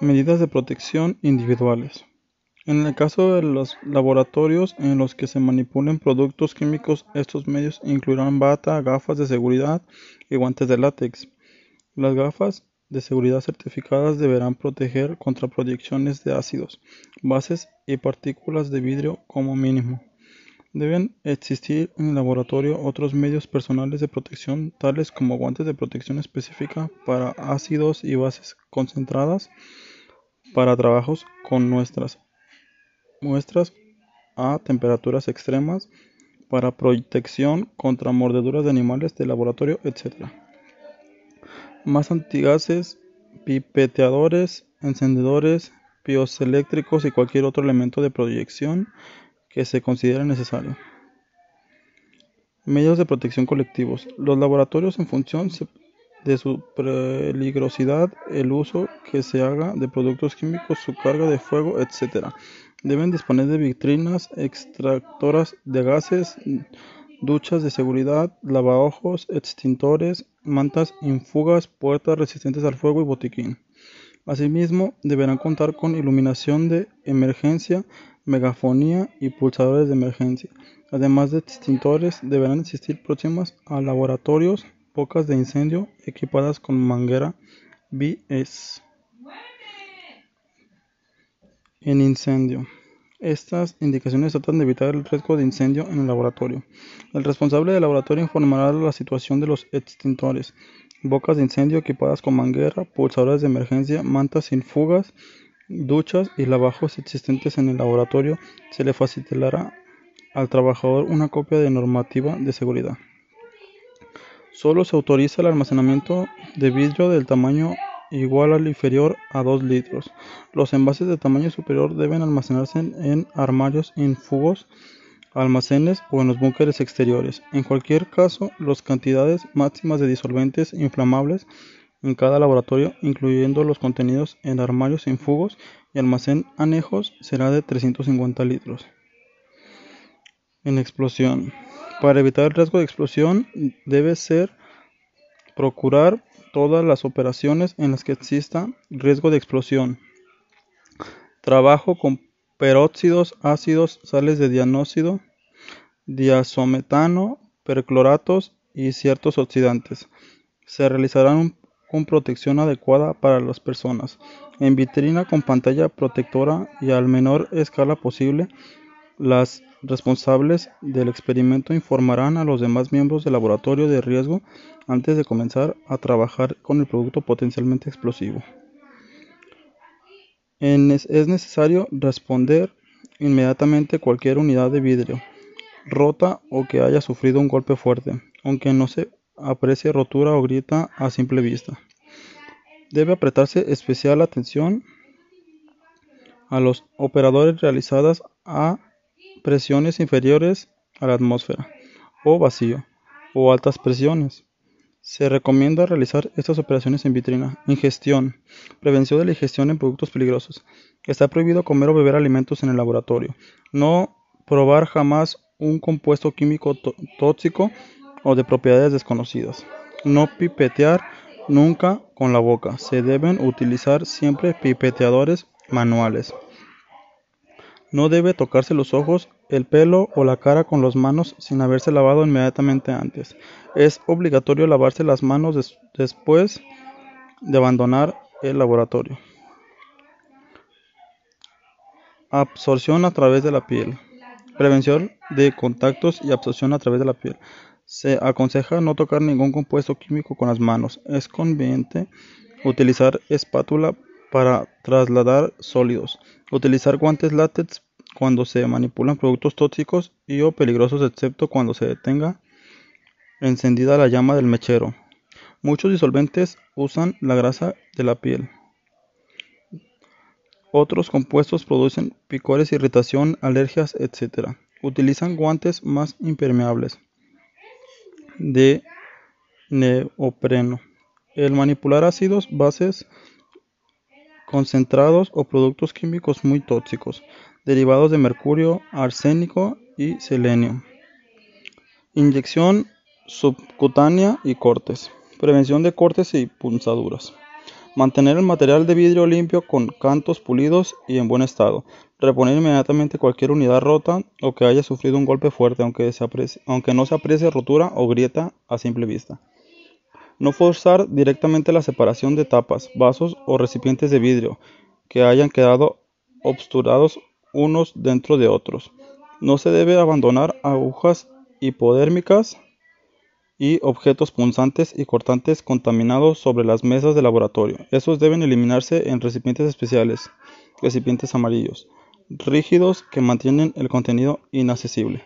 Medidas de protección individuales. En el caso de los laboratorios en los que se manipulen productos químicos, estos medios incluirán bata, gafas de seguridad y guantes de látex. Las gafas de seguridad certificadas deberán proteger contra proyecciones de ácidos, bases y partículas de vidrio como mínimo. Deben existir en el laboratorio otros medios personales de protección tales como guantes de protección específica para ácidos y bases concentradas, para trabajos con nuestras muestras a temperaturas extremas, para protección contra mordeduras de animales de laboratorio, etc. Más antigases, pipeteadores, encendedores, piezoeléctricos y cualquier otro elemento de proyección que se considere necesario. Medios de protección colectivos. Los laboratorios en función de su peligrosidad, el uso que se haga de productos químicos, su carga de fuego, etc. Deben disponer de vitrinas extractoras de gases, duchas de seguridad, lavaojos, extintores, mantas infugas, puertas resistentes al fuego y botiquín. Asimismo, deberán contar con iluminación de emergencia, megafonía y pulsadores de emergencia. Además de extintores, deberán existir próximas a laboratorios bocas de incendio equipadas con manguera BS. En incendio. Estas indicaciones tratan de evitar el riesgo de incendio en el laboratorio. El responsable del laboratorio informará la situación de los extintores, bocas de incendio equipadas con manguera, pulsadores de emergencia, mantas sin fugas, duchas y lavajos existentes en el laboratorio. Se le facilitará al trabajador una copia de normativa de seguridad. Solo se autoriza el almacenamiento de vidrio del tamaño igual al inferior a 2 litros. Los envases de tamaño superior deben almacenarse en armarios infugos, almacenes o en los búnkeres exteriores. En cualquier caso, las cantidades máximas de disolventes inflamables en cada laboratorio, incluyendo los contenidos en armarios infugos y almacén anejos, será de 350 litros. En explosión. Para evitar el riesgo de explosión, debe ser procurar todas las operaciones en las que exista riesgo de explosión. Trabajo con peróxidos, ácidos, sales de dianóxido, diazometano, percloratos y ciertos oxidantes. Se realizarán con protección adecuada para las personas, en vitrina con pantalla protectora y al menor escala posible. Las responsables del experimento informarán a los demás miembros del laboratorio de riesgo antes de comenzar a trabajar con el producto potencialmente explosivo. es necesario responder inmediatamente cualquier unidad de vidrio rota o que haya sufrido un golpe fuerte, aunque no se aprecie rotura o grieta a simple vista. Debe apretarse especial atención a los operadores realizadas a presiones inferiores a la atmósfera, o vacío, o altas presiones. Se recomienda realizar estas operaciones en vitrina. Ingestión. Prevención de la ingestión en productos peligrosos. Está prohibido comer o beber alimentos en el laboratorio. No probar jamás un compuesto químico tóxico o de propiedades desconocidas. No pipetear nunca con la boca. Se deben utilizar siempre pipeteadores manuales. No debe tocarse los ojos, el pelo o la cara con las manos sin haberse lavado inmediatamente antes. Es obligatorio lavarse las manos después de abandonar el laboratorio. Absorción a través de la piel. Prevención de contactos y absorción a través de la piel. Se aconseja no tocar ningún compuesto químico con las manos. Es conveniente utilizar espátula para trasladar sólidos. Utilizar guantes látex cuando se manipulan productos tóxicos y o peligrosos excepto cuando se detenga encendida la llama del mechero. Muchos disolventes usan la grasa de la piel. Otros compuestos producen picores, irritación, alergias, etc. Utilizan guantes más impermeables de neopreno. El manipular ácidos, bases concentrados o productos químicos muy tóxicos, derivados de mercurio, arsénico y selenio. Inyección subcutánea y cortes. Prevención de cortes y punzaduras. Mantener el material de vidrio limpio con cantos pulidos y en buen estado. Reponer inmediatamente cualquier unidad rota o que haya sufrido un golpe fuerte, aunque, no se aprecie rotura o grieta a simple vista. No forzar directamente la separación de tapas, vasos o recipientes de vidrio que hayan quedado obsturados unos dentro de otros. No se debe abandonar agujas hipodérmicas y objetos punzantes y cortantes contaminados sobre las mesas de laboratorio. Estos deben eliminarse en recipientes especiales, recipientes amarillos, rígidos que mantienen el contenido inaccesible.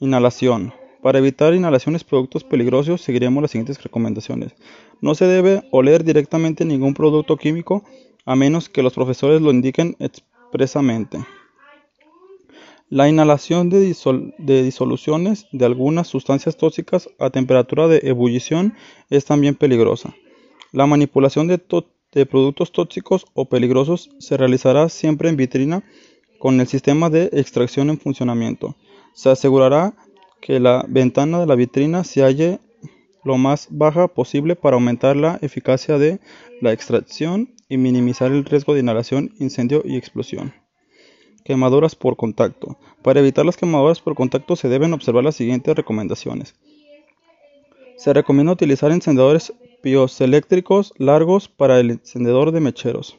Inhalación. Para evitar inhalaciones productos peligrosos, seguiremos las siguientes recomendaciones. No se debe oler directamente ningún producto químico a menos que los profesores lo indiquen expresamente. La inhalación de, disoluciones de algunas sustancias tóxicas a temperatura de ebullición es también peligrosa. La manipulación de, productos tóxicos o peligrosos se realizará siempre en vitrina con el sistema de extracción en funcionamiento. Se asegurará que la ventana de la vitrina se halle lo más baja posible para aumentar la eficacia de la extracción y minimizar el riesgo de inhalación, incendio y explosión. Quemaduras por contacto. Para evitar las quemaduras por contacto se deben observar las siguientes recomendaciones. Se recomienda utilizar encendedores piezoeléctricos largos para el encendedor de mecheros.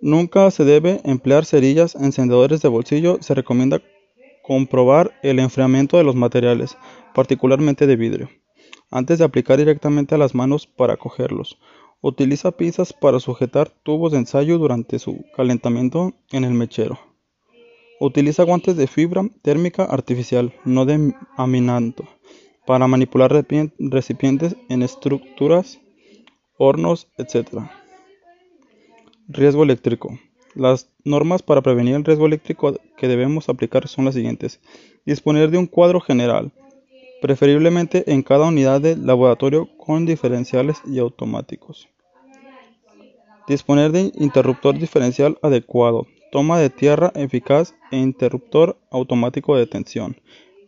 Nunca se debe emplear cerillas, encendedores de bolsillo. Se recomienda comprobar el enfriamiento de los materiales, particularmente de vidrio, antes de aplicar directamente a las manos para cogerlos. Utiliza pinzas para sujetar tubos de ensayo durante su calentamiento en el mechero. Utiliza guantes de fibra térmica artificial, no de amianto, para manipular recipientes en estructuras, hornos, etc. Riesgo eléctrico. Las normas para prevenir el riesgo eléctrico que debemos aplicar son las siguientes. Disponer de un cuadro general, preferiblemente en cada unidad de laboratorio con diferenciales y automáticos. Disponer de interruptor diferencial adecuado, toma de tierra eficaz e interruptor automático de tensión,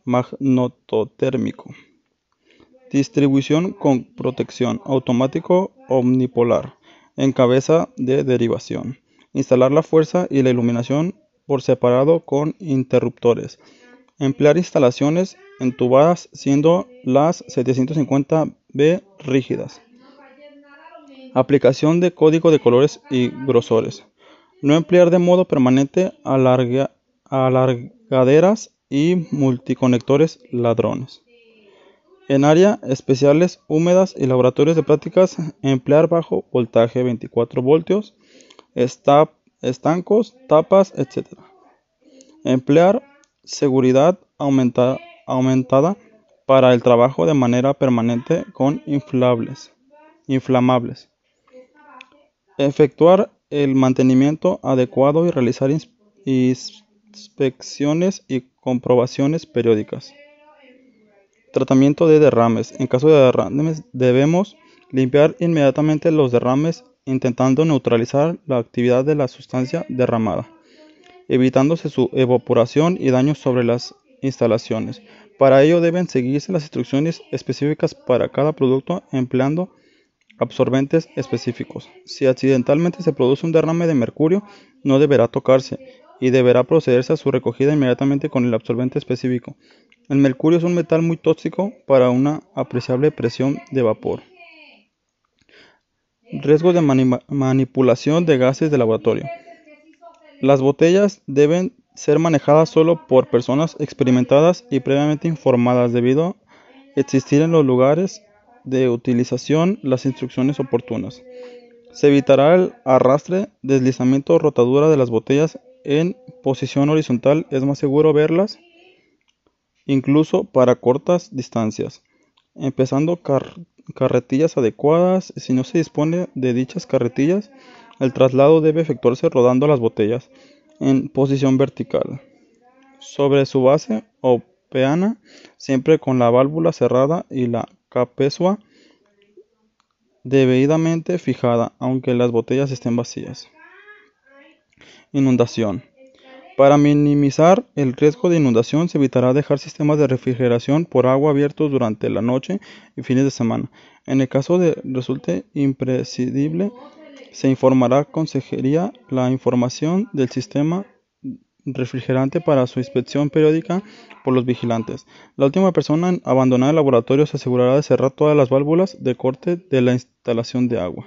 magnetotérmico. Distribución con protección, automático omnipolar, en cabeza de derivación. Instalar la fuerza y la iluminación por separado con interruptores. Emplear instalaciones entubadas siendo las 750B rígidas. Aplicación de código de colores y grosores. No emplear de modo permanente alargaderas y multiconectores ladrones. En áreas especiales húmedas y laboratorios de prácticas, emplear bajo voltaje 24 voltios, estancos, tapas, etc. Emplear seguridad aumentada para el trabajo de manera permanente con inflables, inflamables. Efectuar el mantenimiento adecuado y realizar inspecciones y comprobaciones periódicas. Tratamiento de derrames. En caso de derrames debemos limpiar inmediatamente los derrames intentando neutralizar la actividad de la sustancia derramada, evitándose su evaporación y daños sobre las instalaciones. Para ello deben seguirse las instrucciones específicas para cada producto empleando absorbentes específicos. Si accidentalmente se produce un derrame de mercurio, no deberá tocarse y deberá procederse a su recogida inmediatamente con el absorbente específico. El mercurio es un metal muy tóxico para una apreciable presión de vapor. Riesgo de manipulación de gases de laboratorio. Las botellas deben ser manejadas solo por personas experimentadas y previamente informadas debido a existir en los lugares de utilización las instrucciones oportunas. Se evitará el arrastre, deslizamiento o rotadura de las botellas en posición horizontal. Es más seguro verlas incluso para cortas distancias. Empezando carretillas adecuadas. Si no se dispone de dichas carretillas, el traslado debe efectuarse rodando las botellas en posición vertical sobre su base o peana, siempre con la válvula cerrada y la capesua debidamente fijada, aunque las botellas estén vacías. Inundación. Para minimizar el riesgo de inundación, se evitará dejar sistemas de refrigeración por agua abiertos durante la noche y fines de semana. En el caso de resulte imprescindible, se informará Consejería la información del sistema refrigerante para su inspección periódica por los vigilantes. La última persona en abandonar el laboratorio se asegurará de cerrar todas las válvulas de corte de la instalación de agua.